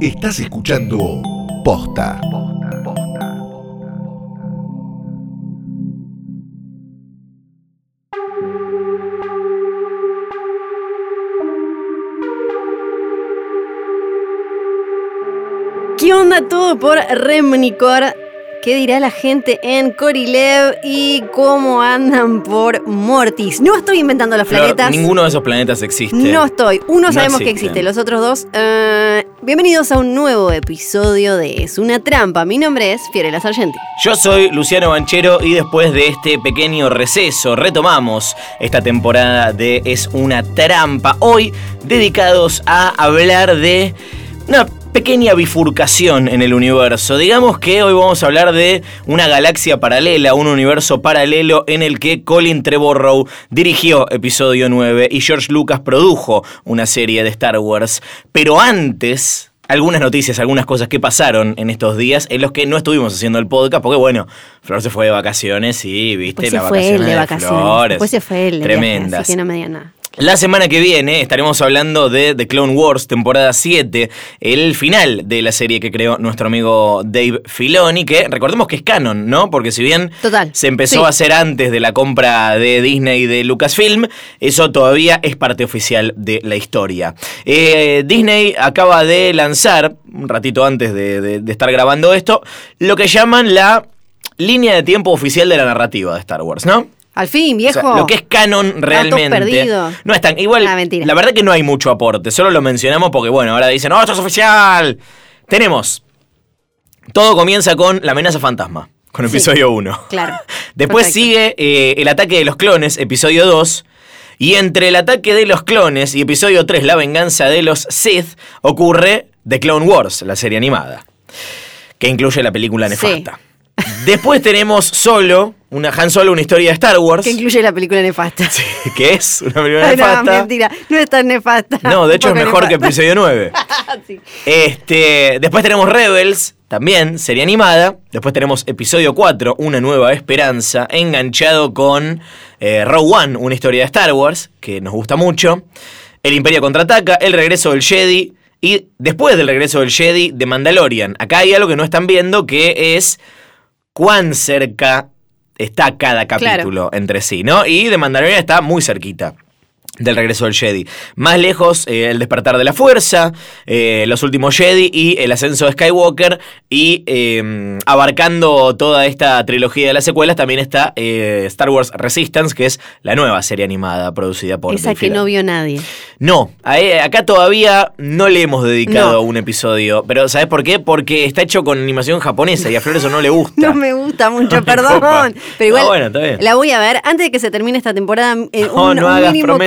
Estás escuchando Posta. ¿Qué onda todo por Remnicor? ¿Qué dirá la gente en Corilev y cómo andan por Mortis? No estoy inventando los Flor, planetas. ninguno de esos planetas existe. No estoy. Uno No sabemos que existen. existe, los otros dos. eh, bienvenidos a un nuevo episodio de Es una trampa. Mi nombre es Fiorella Sargenti. Yo soy Luciano Banchero y después de este pequeño receso retomamos esta temporada de Es una trampa. Hoy dedicados a hablar de pequeña bifurcación en el universo. Digamos que hoy vamos a hablar de una galaxia paralela, un universo paralelo en el que Colin Trevorrow dirigió episodio 9 y George Lucas produjo una serie de Star Wars. Pero antes algunas noticias, algunas cosas que pasaron en estos días en los que no estuvimos haciendo el podcast, porque bueno, Flor se fue de vacaciones y viste Después se las fue él vacaciones de vacaciones. Después se fue él de viaje, Tremendas. así que no me nada. La semana que viene estaremos hablando de The Clone Wars, temporada 7, el final de la serie que creó nuestro amigo Dave Filoni, que recordemos que es canon, ¿no? Porque si bien Total, se empezó sí. a hacer antes de la compra de Disney y de Lucasfilm, eso todavía es parte oficial de la historia. Eh, Disney acaba de lanzar, un ratito antes de, de- de estar grabando esto, lo que llaman la línea de tiempo oficial de la narrativa de Star Wars, ¿no? Al fin, O viejo. sea, lo que es canon realmente. perdidos. No es tan. Igual, Ah, la verdad que no hay mucho aporte. Solo lo mencionamos porque, bueno, ahora dicen, ¡Oh, esto es oficial! Tenemos. Todo comienza con la amenaza fantasma, con episodio 1. Claro. Después Perfecto. sigue eh, el ataque de los clones, episodio 2. Y entre el ataque de los clones y episodio 3, la venganza de los Sith, ocurre The Clone Wars, la serie animada. Que incluye la película Sí. Después tenemos solo, una Han Solo, una historia de Star Wars. Que incluye la película nefasta. que es una película Ay, no, nefasta. mentira. No es tan nefasta. No, de hecho es mejor que episodio 9. Sí. Este, después tenemos Rebels, también serie animada. Después tenemos episodio 4, Una nueva esperanza, enganchado con eh, Rogue One, una historia de Star Wars, que nos gusta mucho. El Imperio contraataca, El regreso del Jedi. Y después del regreso del Jedi, de Mandalorian. Acá hay algo que no están viendo, que es cuán cerca está cada capítulo entre sí, ¿no? Y de Mandalorian está muy cerquita. Del regreso del Jedi. Más lejos, eh, el despertar de la fuerza, eh, los últimos Jedi y el ascenso de Skywalker. Y eh, abarcando toda esta trilogía de las secuelas, también está eh, Star Wars Resistance, que es la nueva serie animada producida por. Esa Dave que no vio nadie. No, a- acá todavía no le hemos dedicado No. un episodio. Pero ¿sabes por qué? Porque está hecho con animación japonesa y a Flores no le gusta. No me gusta mucho, No perdón. Pero igual Ah, bueno, está bien. la voy a ver antes de que se termine esta temporada. No, un, no un hagas mínimo,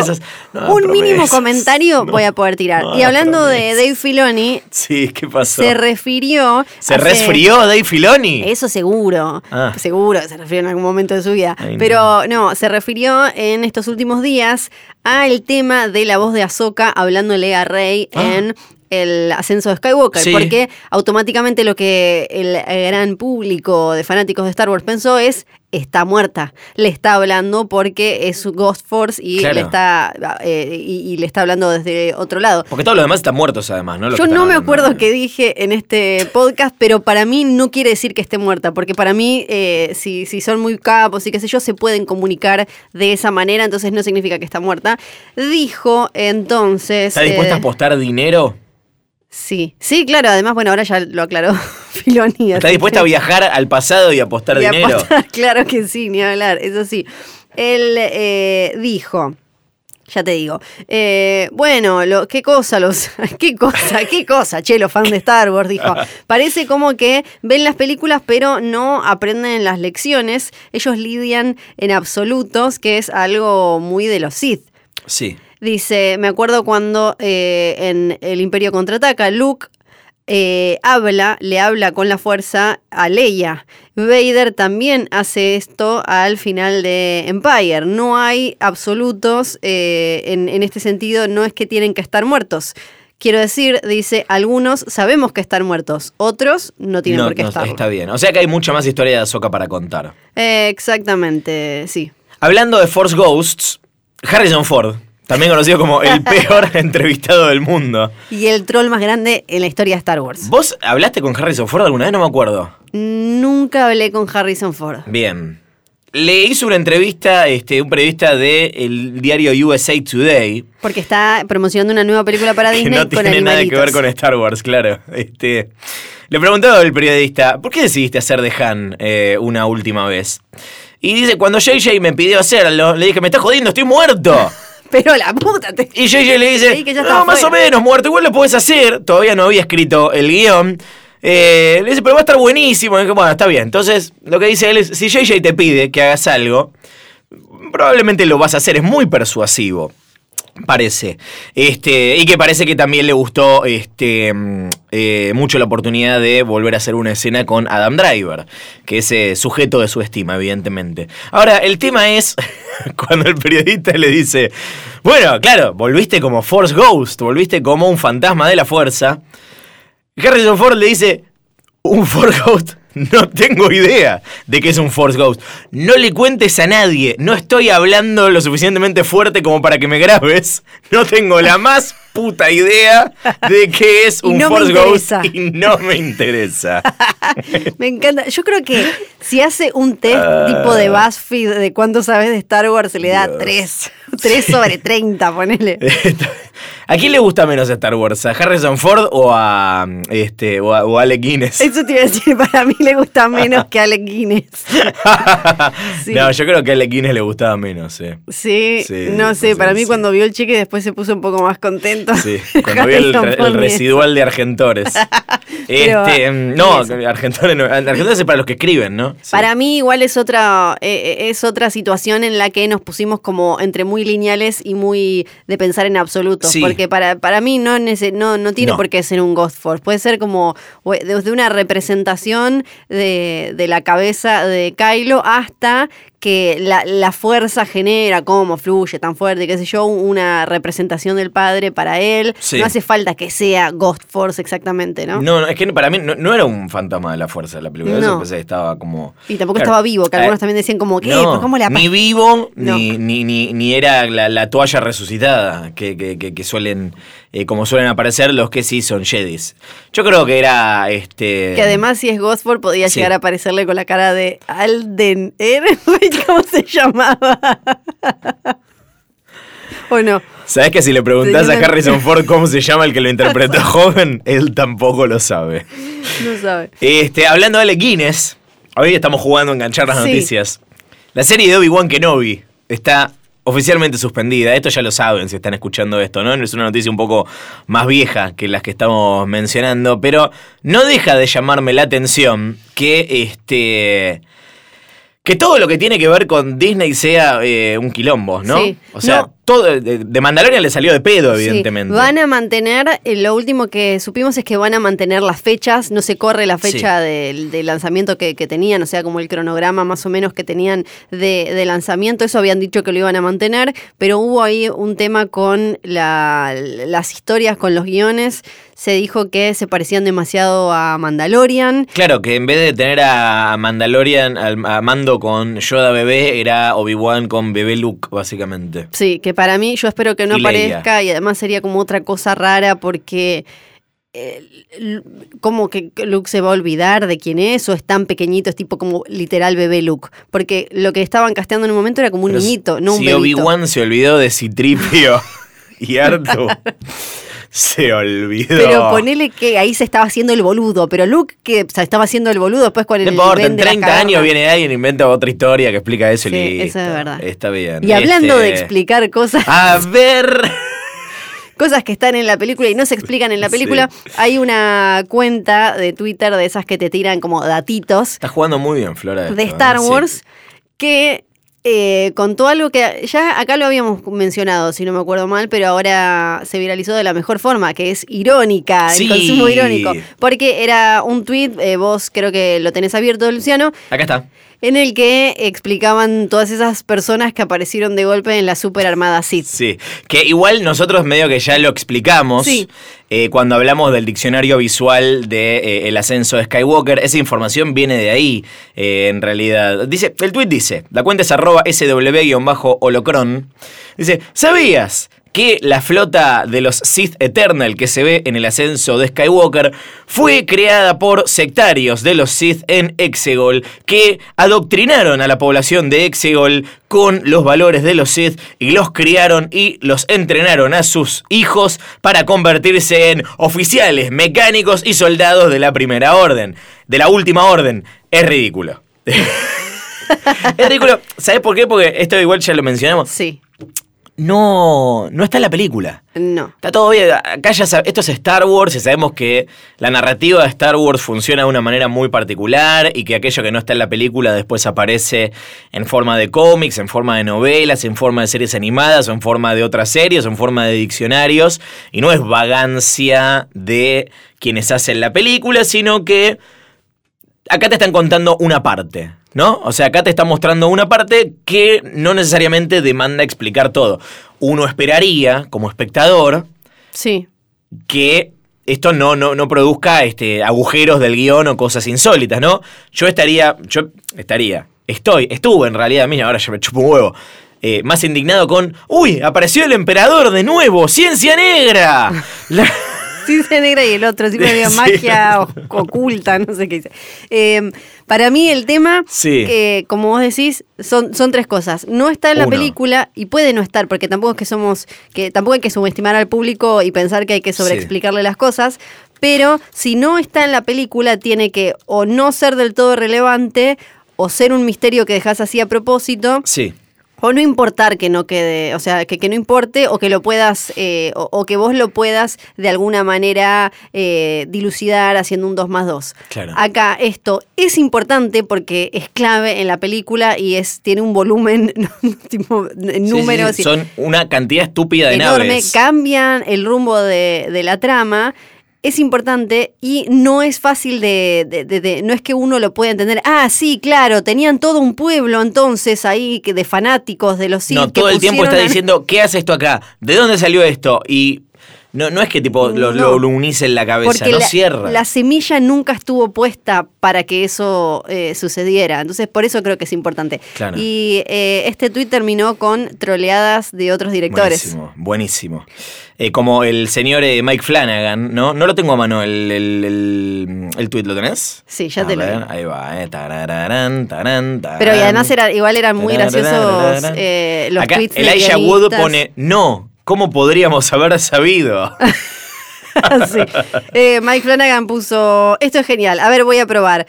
no un mínimo comentario No, voy a poder tirar. no y hablando de. Dave Filoni, Sí, ¿qué pasó? se refirió. ¿Se hace- resfrió Dave Filoni? Eso seguro, Ah. seguro, se refirió en algún momento de su vida. Ay, Pero no. se refirió en estos últimos días al tema de la voz de Ahsoka hablándole a Rey Ah. en el ascenso de Skywalker, Sí. porque automáticamente lo que el gran público de fanáticos de Star Wars pensó es está muerta, le está hablando porque es Ghost Force y Claro. le está eh, y, y le está hablando desde otro lado. Porque todos los demás están muertos además, ¿no? Los Yo no me acuerdo qué dije en este podcast, pero para mí no quiere decir que esté muerta, porque para mí, eh, si, si son muy capos y qué sé yo, se pueden comunicar de esa manera, entonces no significa que está muerta. Dijo entonces... ¿Está dispuesta eh, a apostar dinero? Sí, sí, claro, además, bueno, ahora ya lo aclaró Filoni. ¿Está dispuesta que- a viajar al pasado y apostar y dinero? apostar, claro que sí, ni hablar, eso sí. Él eh, dijo, ya te digo, eh, bueno, lo, qué cosa, los, qué cosa, qué cosa, che, los fans de Star Wars, dijo. Parece como que ven las películas pero no aprenden las lecciones, ellos lidian en absolutos, que es algo muy de los Sith. Sí. Dice, me acuerdo cuando eh, en El Imperio contraataca, Luke eh, habla, le habla con la fuerza a Leia. Vader también hace esto al final de Empire. No hay absolutos eh, en, en este sentido, no es que tienen que estar muertos. Quiero decir, dice, algunos sabemos que están muertos, otros no tienen No, por qué no, estar. está bien. O sea que hay mucha más historia de Ahsoka para contar. exactamente, sí. Hablando de Force Ghosts, Harrison Ford también conocido como el peor entrevistado del mundo. Y el troll más grande en la historia de Star Wars. ¿Vos hablaste con Harrison Ford alguna vez? No me acuerdo. Nunca hablé con Harrison Ford. Bien. Le hizo una entrevista este, un periodista del diario USA Today. Porque está promocionando una nueva película para Que Disney no con tiene nada que ver con Star Wars, claro. Este, le preguntó el periodista, ¿por qué decidiste hacer de Han eh, una última vez? Y dice, cuando JJ me pidió hacerlo, le dije, me estás jodiendo, estoy muerto. Pero la puta te... Y JJ le dice, Creí que ya no, más o fuera". menos, muerto, igual lo puedes hacer. Todavía no había escrito el guion. Eh, le dice, pero va a estar buenísimo. Y bueno, está bien. Entonces, lo que dice él es, si JJ te pide que hagas algo, probablemente lo vas a hacer. Es muy persuasivo. Parece. Este, y que parece que también le gustó este, mm, eh, mucho la oportunidad de volver a hacer una escena con Adam Driver, que es eh, sujeto de su estima, evidentemente. Ahora, el tema es cuando el periodista le dice, bueno, claro, volviste como Force Ghost, volviste como un fantasma de la fuerza. Harrison Ford le dice, un Force Ghost. No tengo idea de qué es un Force Ghost. No le cuentes a nadie. No estoy hablando lo suficientemente fuerte como para que me grabes. No tengo la más puta idea de qué es un no Force Ghost y no me interesa. Me encanta. Yo creo que si hace un test Ah. tipo de BuzzFeed de cuánto sabes de Star Wars, se le da Dios. 3. 3 sobre 30, ponele. ¿A quién le gusta menos Star Wars? ¿A Harrison Ford o a este o a, o a Alec Guinness? Eso te iba a decir, para mí le gusta menos que Alec Guinness. Sí. No, yo creo que a Alec Guinness le gustaba menos, sí. Sí, Sí, no sé, sí, para mí sí. cuando vio el cheque después se puso un poco más contento. Sí, cuando vi el, residual de Argentores. Este, mm, no. Argentores no. Argentores es para los que escriben, ¿no? Sí. Para mí igual es otra eh, eh, es otra situación en la que nos pusimos como entre muy lineales y muy de pensar en absolutos, Sí. porque para, para mí no, no no tiene No. por qué ser un Ghost Force, puede ser como desde una representación de, de la cabeza de Kylo hasta que la, la fuerza genera, cómo fluye tan fuerte, qué sé yo, una representación del padre para él. Sí. No hace falta que sea Ghost Force exactamente, ¿no? No, no, es que para mí no, no era un fantasma de la fuerza de la película. Eso No. pensé que estaba como. Y tampoco Claro. estaba vivo, que algunos Eh, también decían como, ¿qué? No, ¿Pero ¿Cómo la ni vivo, No. ni, ni, ni, ni era la, la toalla resucitada que, que, que- que suelen, eh, como suelen aparecer los que sí son Jedis. Yo creo que era este. Que además, si es Gosford, podía Sí. llegar a aparecerle con la cara de Alden. ¿Cómo se llamaba? ¿O no? ¿Sabes que si le preguntás a Harrison Ford cómo se llama el que lo interpretó joven, él tampoco lo sabe? No sabe. Este, hablando de Alec Guinness, hoy estamos jugando a enganchar las Sí. noticias. La serie de Obi-Wan Kenobi está oficialmente suspendida. Esto ya lo saben si están escuchando esto, ¿no? Es una noticia un poco más vieja que las que estamos mencionando, pero no deja de llamarme la atención que este. Que todo lo que tiene que ver con Disney sea eh, un quilombo, ¿no? Sí. O sea, No. Todo de, de Mandalorian le salió de pedo, Sí, evidentemente. Van a mantener, eh, lo último que supimos es que van a mantener las fechas, no se corre la fecha del, lanzamiento que, que tenían, o sea, como el cronograma más o menos que tenían de, de lanzamiento, eso habían dicho que lo iban a mantener, pero hubo ahí un tema con la- las historias, con los guiones, se dijo que se parecían demasiado a Mandalorian. Claro, que en vez de tener a Mandalorian, al- a Mando con Yoda bebé, era Obi-Wan con bebé Luke, básicamente. Sí, que para mí yo espero que no Leia. aparezca y además sería como otra cosa rara porque eh, como que Luke se va a olvidar de quién es o es tan pequeñito, es tipo como literal bebé Luke, porque lo que estaban casteando en un momento era como un Pero niñito, no un si bebito. Obi-Wan se olvidó de Citripio y Artu, se olvidó. Pero ponele que ahí se estaba haciendo el boludo, pero Luke que se estaba haciendo el boludo después con el No importa, en vende las 30 años viene alguien e inventa otra historia que explica eso y Sí, listo. eso es verdad. Está bien. Y hablando de Este, explicar cosas A ver. cosas que están en la película y no se explican en la película, hay una cuenta de Twitter de esas que te tiran como datitos Estás jugando muy bien, Flora. de esto, Star ¿eh? Sí. Wars que eh, contó algo que ya acá lo habíamos mencionado, si no me acuerdo mal, pero ahora se viralizó de la mejor forma, que es irónica, Sí. el consumo irónico. Porque era un tweet, eh, vos creo que lo tenés abierto, Luciano, Acá está. En el que explicaban todas esas personas que aparecieron de golpe en la super armada Sith. Sí, que igual nosotros medio que ya lo explicamos Sí. eh, cuando hablamos del diccionario visual de eh, el ascenso de Skywalker. Esa información viene de ahí, eh, en realidad. Dice, el tweet dice, la cuenta es arroba sw-holocron. Dice, ¿sabías que la flota de los Sith Eternal que se ve en el ascenso de Skywalker fue creada por sectarios de los Sith en Exegol que adoctrinaron a la población de Exegol con los valores de los Sith y los criaron y los entrenaron a sus hijos para convertirse en oficiales, mecánicos y soldados de la primera orden, de la última orden. Es ridículo. es ridículo. ¿Sabes por qué? Porque esto igual ya lo mencionamos. Sí. No, no está en la película. No. Está todo bien. Acá ya esto es Star Wars y sabemos que la narrativa de Star Wars funciona de una manera muy particular y que aquello que no está en la película después aparece en forma de cómics, en forma de novelas, en forma de series animadas o en forma de otras series o en forma de diccionarios. Y no es vagancia de quienes hacen la película, sino que acá te están contando una parte, ¿no? O sea, acá te están mostrando una parte que no necesariamente demanda explicar todo. Uno esperaría, como espectador, Sí. que esto no, no, no produzca este, agujeros del guion o cosas insólitas, ¿no? Yo estaría, yo estaría, estoy, estuve en realidad, mira, ahora ya me chupo un huevo. eh, más indignado con, uy, apareció el emperador de nuevo, ciencia negra. La- Ciencia negra y el otro, siempre había Sí. magia oculta, no sé qué dice. Eh, para mí el tema, Sí. que como vos decís, son, son tres cosas. No está en la Uno. película y puede no estar, porque tampoco es que somos, que tampoco hay que subestimar al público y pensar que hay que sobreexplicarle las cosas. Pero si no está en la película, tiene que o no ser del todo relevante o ser un misterio que dejas así a propósito. sí. O no importar que no quede, o sea, que, que no importe o que lo puedas, eh, o, o que vos lo puedas de alguna manera eh, dilucidar haciendo un 2 más 2. Claro. Acá esto es importante porque es clave en la película y es tiene un volumen, tipo, en Sí, sí, números sí, Son una cantidad estúpida de enorme, naves. cambian el rumbo de, de la trama. Es importante y no es fácil de, de- de- de- No es que uno lo pueda entender. Ah, sí, claro, tenían todo un pueblo entonces ahí que de fanáticos de los Sith No, que todo el tiempo está a- diciendo, ¿qué hace esto acá? ¿De dónde salió esto? Y no, no es que tipo lo, No. lo, lo unís en la cabeza, Porque no la, cierra. la semilla nunca estuvo puesta para que eso eh, sucediera. Entonces, por eso creo que es importante. Claro. Y eh, este tuit terminó con troleadas de otros directores. Buenísimo, buenísimo. Eh, como el señor Mike Flanagan, ¿no? No lo tengo a mano el, el, el, el tweet, ¿lo tenés? Sí, ya A te lo ver, digo. Ahí va, eh. Tarararán, tarán, tarán. Pero y además era, igual eran muy graciosos los Acá tweets Elijah Wood pone, no, ¿cómo podríamos haber sabido? Sí. Eh, Mike Flanagan puso, esto es genial, a ver, voy a probar.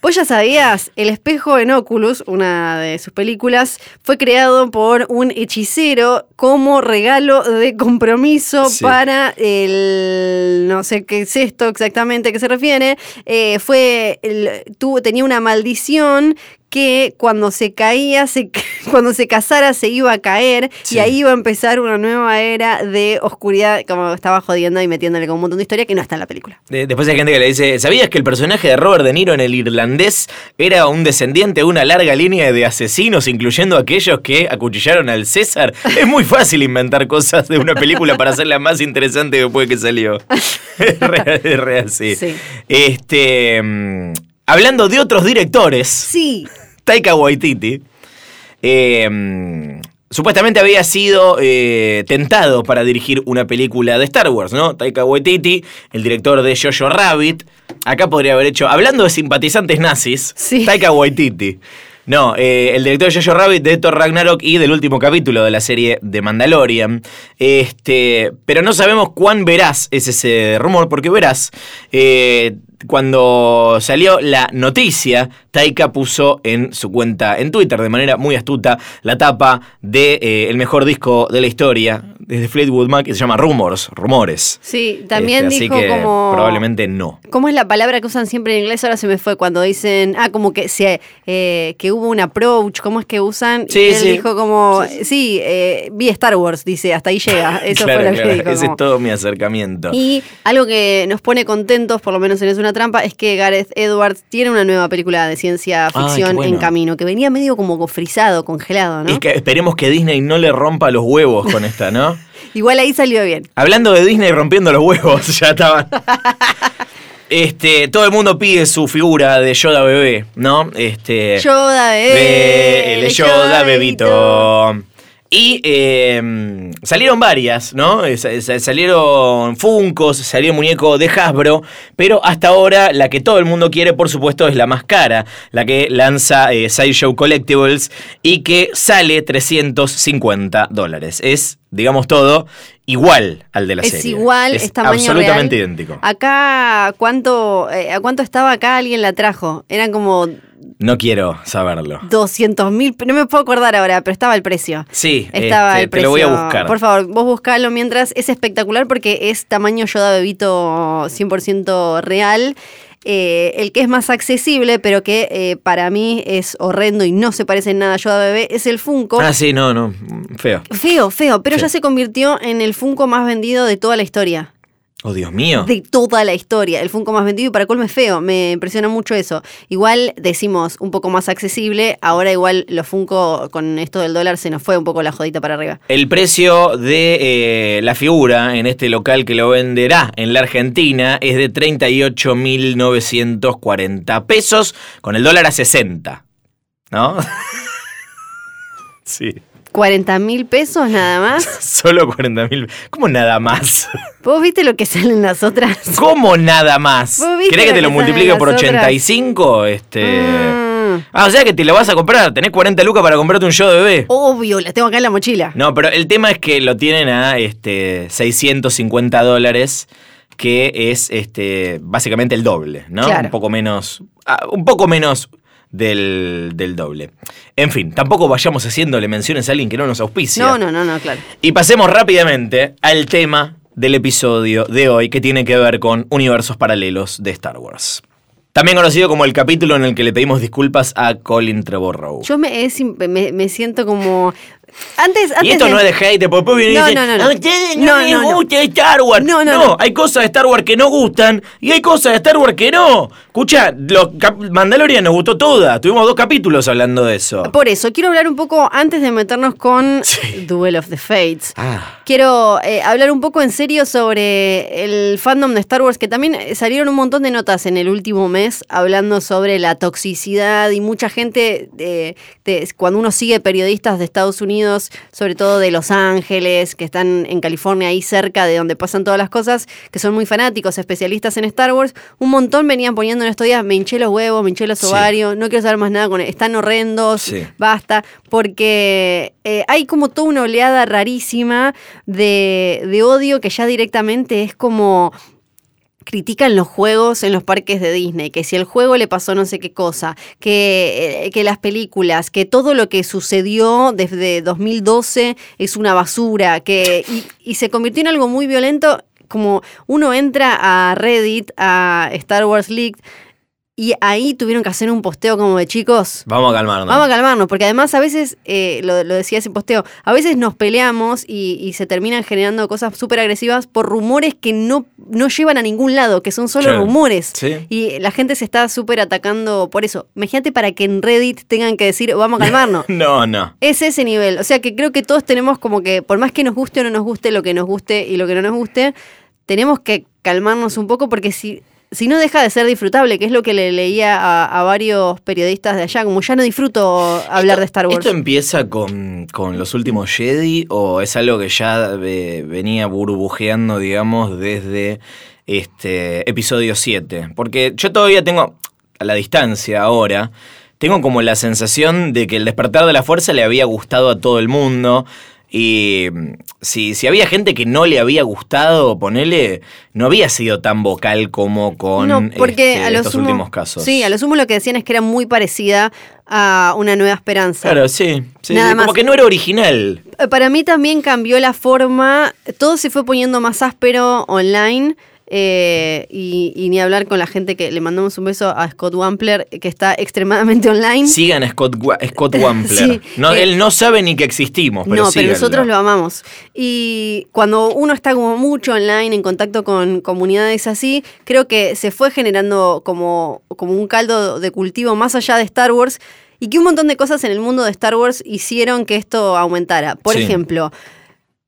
¿Vos ya sabías? El espejo en Oculus, una de sus películas, fue creado por un hechicero como regalo de compromiso Sí. para el... no sé qué es esto exactamente a qué se refiere. Eh, fue... el- tuvo, tenía una maldición que cuando se caía, se, cuando se casara se iba a caer Sí. y ahí iba a empezar una nueva era de oscuridad, como estaba jodiendo y metiéndole con un montón de historia que no está en la película. De- Después hay gente que le dice, ¿sabías que el personaje de Robert De Niro en el irlandés era un descendiente de una larga línea de asesinos, incluyendo aquellos que acuchillaron al César? Es muy fácil inventar cosas de una película para hacerla más interesante después que salió. es real, es real, sí. Sí. Este, mm, hablando de otros directores, Sí, Taika Waititi, eh, supuestamente había sido eh, tentado para dirigir una película de Star Wars, ¿no? Taika Waititi, el director de Jojo Rabbit, acá podría haber hecho, hablando de simpatizantes nazis, Sí. Taika Waititi. No, eh, el director de Jojo Rabbit, de Thor Ragnarok y del último capítulo de la serie de Mandalorian. Este, pero no sabemos cuán veraz es ese rumor, porque verás, eh, cuando salió la noticia, Taika puso en su cuenta en Twitter de manera muy astuta la tapa de eh, el mejor disco de la historia desde Fleetwood Mac que se llama Rumors, rumores. sí, también Este, así dijo que como... probablemente no. ¿Cómo es la palabra que usan siempre en inglés? Ahora se me fue cuando dicen, ah, como que se, eh, que hubo un approach, ¿cómo es que usan? Sí, Y él sí. dijo como, sí, eh, vi Star Wars, dice, hasta ahí llega. Eso Claro, fue lo claro, que dijo. Ese como- es todo mi acercamiento. Y algo que nos pone contentos, por lo menos en Es una trampa, es que Gareth Edwards tiene una nueva película de ciencia ficción bueno. en camino, que venía medio como frisado, congelado, ¿no? Es que esperemos que Disney no le rompa los huevos con esta, ¿no? Igual ahí salió bien. Hablando de Disney rompiendo los huevos, ya estaban. Este, todo el mundo pide su figura de Yoda bebé, ¿no? Este. Yoda, bebé. Be- el Yoda bebito. Y eh, salieron varias, ¿no? Eh, sa- sa- Salieron Funkos, salió el muñeco de Hasbro, pero hasta ahora la que todo el mundo quiere, por supuesto, es la más cara, la que lanza eh, Sideshow Collectibles y que sale 350 dólares. Es, digamos todo, igual al de la es serie. igual, es, tamaño absolutamente real. idéntico. Acá, ¿cuánto, eh, ¿a cuánto estaba acá? Alguien la trajo. Eran como No quiero saberlo. 200 mil, no me puedo acordar ahora, pero estaba el precio. Sí, Estaba este, el te precio. lo voy a buscar. Por favor, vos buscalo mientras. Es espectacular porque es tamaño Yoda Bebito 100% real. Eh, el que es más accesible, pero que eh, para mí es horrendo y no se parece en nada a Yoda Bebé, es el Funko. Ah, sí, no, no, feo. Feo, feo, pero Sí. ya se convirtió en el Funko más vendido de toda la historia. Oh, Dios mío. De toda la historia. El Funko más vendido y para colmo es feo. Me impresiona mucho eso. Igual decimos un poco más accesible. Ahora igual los Funko con esto del dólar se nos fue un poco la jodita para arriba. El precio de eh, la figura en este local que lo venderá en la Argentina es de 38.940 pesos, con el dólar a 60. ¿No? sí, 40 mil pesos nada más. solo 40.000. ¿Cómo nada más? ¿Vos viste lo que salen las otras? ¿Cómo nada más? ¿Vos viste ¿Querés que te lo que multiplique por las otras? 85? Este... Mm, Ah, o sea que te lo vas a comprar. Tenés 40 lucas para comprarte un show de bebé. obvio, las tengo acá en la mochila. No, pero el tema es que lo tienen a este, 650 dólares, que es este, básicamente el doble, ¿no? Claro. Un poco menos. ah, un poco menos del, del doble. En fin, tampoco vayamos haciéndole menciones a alguien que no nos auspicia. No, no, no, no, claro. Y pasemos rápidamente al tema del episodio de hoy, que tiene que ver con universos paralelos de Star Wars. También conocido como el capítulo en el que le pedimos disculpas a Colin Trevorrow. Yo me, es im- me, me siento como. Antes, antes Y esto de- no es de hate, porque después vienen y No, dicen, no, no, no. a ustedes no, No, les no, no. gusta Star Wars. No, no, no. hay cosas de Star Wars que no gustan y hay cosas de Star Wars que no. Escucha, Mandalorian nos gustó toda. Tuvimos dos capítulos hablando de eso. Por eso, quiero hablar un poco antes de meternos con Sí. Duel of the Fates. Ah, Quiero eh, hablar un poco en serio sobre el fandom de Star Wars, que también eh, salieron un montón de notas en el último mes hablando sobre la toxicidad y mucha gente, eh, cuando uno sigue periodistas de Estados Unidos, sobre todo de Los Ángeles, que están en California, ahí cerca de donde pasan todas las cosas, que son muy fanáticos, especialistas en Star Wars, un montón venían poniendo en estos días, me hinché los huevos, me hinché los Sí. ovarios, no quiero saber más nada con están horrendos, Sí. basta, porque eh, hay como toda una oleada rarísima de, de odio que ya directamente es como critican los juegos en los parques de Disney, que si el juego le pasó no sé qué cosa, que, eh, que las películas, que todo lo que sucedió desde 2012 es una basura, que y, y se convirtió en algo muy violento, como uno entra a Reddit, a Star Wars League, y ahí tuvieron que hacer un posteo como de chicos, vamos a calmarnos. Vamos a calmarnos, porque además a veces, eh, lo, lo decía ese posteo, a veces nos peleamos y, y se terminan generando cosas súper agresivas por rumores que no, no llevan a ningún lado, que son solo Claro. rumores. Sí. Y la gente se está súper atacando por eso. Imagínate para que en Reddit tengan que decir, vamos a calmarnos. No, no. Es ese nivel. O sea que creo que todos tenemos como que, por más que nos guste o no nos guste, lo que nos guste y lo que no nos guste, tenemos que calmarnos un poco porque si, si no deja de ser disfrutable, que es lo que le leía a, a varios periodistas de allá, como ya no disfruto hablar de Star Wars. ¿Esto empieza con, con los últimos Jedi o es algo que ya eh, venía burbujeando, digamos, desde este episodio 7? Porque yo todavía tengo, a la distancia ahora, tengo como la sensación de que el despertar de la fuerza le había gustado a todo el mundo. Y mm, si, si había gente que no le había gustado, ponele, no había sido tan vocal como con no, porque este, a lo estos sumo, últimos casos. Sí, a lo sumo lo que decían es que era muy parecida a Una Nueva Esperanza. Claro, sí. sí Nada como más. que no era original. Eh, Para mí también cambió la forma, todo se fue poniendo más áspero online. Eh, y, y ni hablar con la gente que le mandamos un beso a Scott Wampler, que está extremadamente online. Sigan a Scott, Scott Wampler. Sí, no, eh, él no sabe ni que existimos, pero no, pero nosotros lo amamos. Y cuando uno está como mucho online, en contacto con comunidades así, creo que se fue generando como, como un caldo de cultivo más allá de Star Wars y que un montón de cosas en el mundo de Star Wars hicieron que esto aumentara. Por Sí. ejemplo,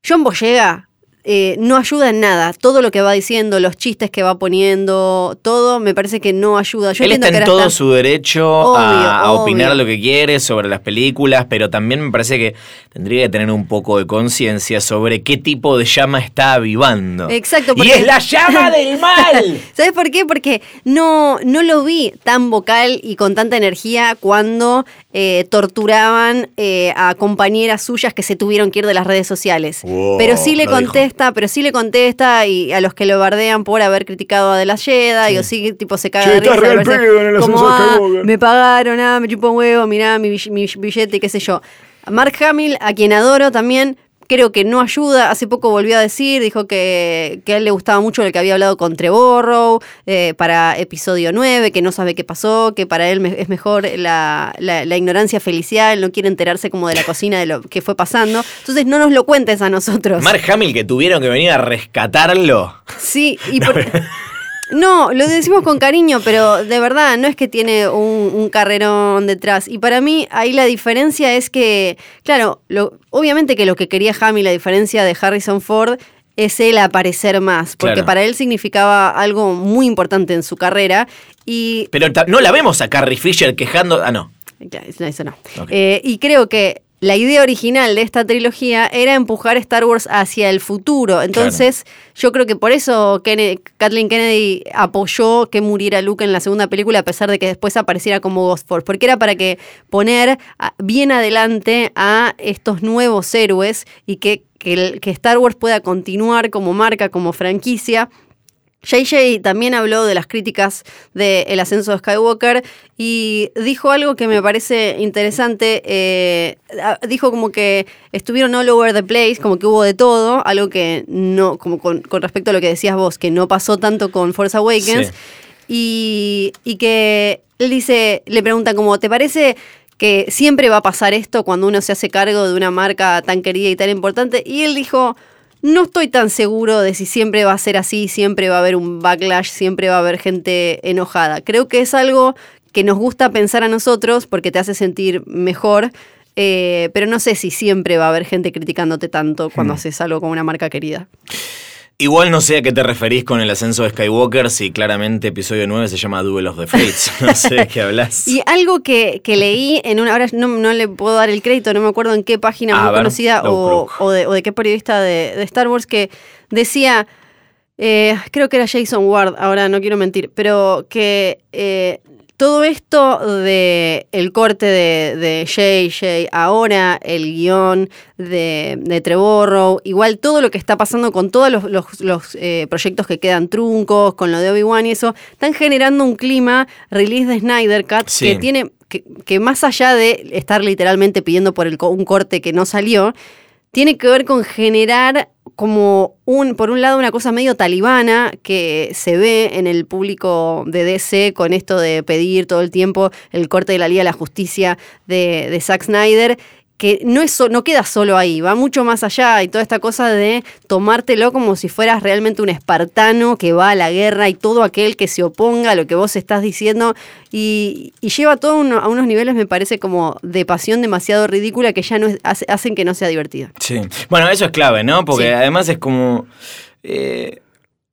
John Boyega eh, no ayuda en nada. Todo lo que va diciendo, los chistes que va poniendo, todo me parece que no ayuda. Yo Él está en todo su derecho Obvio, a, a obvio. opinar lo que quiere sobre las películas, pero también me parece que tendría que tener un poco de conciencia sobre qué tipo de llama está avivando. Exacto, Y es la llama del mal. ¿Sabes por qué? Porque no, no lo vi tan vocal y con tanta energía cuando eh, torturaban eh, a compañeras suyas que se tuvieron que ir de las redes sociales. Wow, pero sí le dijo. Contesta, pero sí le contesta y a los que lo bardean por haber criticado a De la Jedi, o sí, tipo se caga de risa. pedo en el como, "Ah, Skywalker". me pagaron, ah, me chupó un huevo, mirá mi, mi billete, qué sé yo. Mark Hamill, a quien adoro también, creo que no ayuda. Hace poco volvió a decir, dijo que, que a él le gustaba mucho lo que había hablado con Trevorrow eh, para episodio 9, que no sabe qué pasó, que para él me- es mejor la, la- la ignorancia felicial, no quiere enterarse como de la cocina de lo que fue pasando. Entonces no nos lo cuentes a nosotros. Mark Hamill que tuvieron que venir a rescatarlo. Sí, y por- No, lo decimos con cariño, pero de verdad no es que tiene un, un carrerón detrás. Y para mí ahí la diferencia es que, claro, lo- obviamente que lo que quería Hamill, la diferencia de Harrison Ford, es él aparecer más, porque Claro. para él significaba algo muy importante en su carrera. Y Pero no la vemos a Carrie Fisher quejando. Ah, no. Eso- no. Eh, y creo que la idea original de esta trilogía era empujar Star Wars hacia el futuro. Entonces, yo creo que por eso Kathleen Kennedy apoyó que muriera Luke en la segunda película, a pesar de que después apareciera como Ghost Force, porque era para que poner bien adelante a estos nuevos héroes y que, que Star Wars pueda continuar como marca, como franquicia. JJ también habló de las críticas del ascenso de Skywalker y dijo algo que me parece interesante. eh, dijo como que estuvieron all over the place, como que hubo de todo, algo que no, como con, con respecto a lo que decías vos, que no pasó tanto con Force Awakens. Sí. Y, y que él dice, le preguntan como, ¿te parece que siempre va a pasar esto cuando uno se hace cargo de una marca tan querida y tan importante? Y él dijo, no estoy tan seguro de si siempre va a ser así, siempre va a haber un backlash, siempre va a haber gente enojada. Creo que es algo que nos gusta pensar a nosotros porque te hace sentir mejor. eh, pero no sé si siempre va a haber gente criticándote tanto cuando haces algo con una marca querida. Igual no sé a qué te referís con el ascenso de Skywalker, si claramente episodio 9 se llama Duel of the Fates. No sé de qué hablas. Y algo que, que leí en una. Ahora no, no le puedo dar el crédito, no me acuerdo en qué página A muy ver, conocida o, o de, o de qué periodista de, de Star Wars que decía. eh, creo que era Jason Ward, ahora no quiero mentir, pero que eh, todo esto de el corte de, de JJ, ahora el guion de, de Trevorrow, igual todo lo que está pasando con todos los, los- los, eh, proyectos que quedan truncos, con lo de Obi-Wan y eso, están generando un clima release de Snyder Cut Sí. que tiene que, que más allá de estar literalmente pidiendo por el, un corte que no salió, tiene que ver con generar como un, por un lado, una cosa medio talibana que se ve en el público de DC con esto de pedir todo el tiempo el corte de la Liga de la Justicia de, de Zack Snyder. Que no, es, no queda solo ahí, va mucho más allá y toda esta cosa de tomártelo como si fueras realmente un espartano que va a la guerra y todo aquel que se oponga a lo que vos estás diciendo y, y lleva todo uno- a unos niveles, me parece, como de pasión demasiado ridícula que ya no es- hace- hacen que no sea divertido. Sí. Bueno, eso es clave, ¿no? Porque Sí. además es como. eh,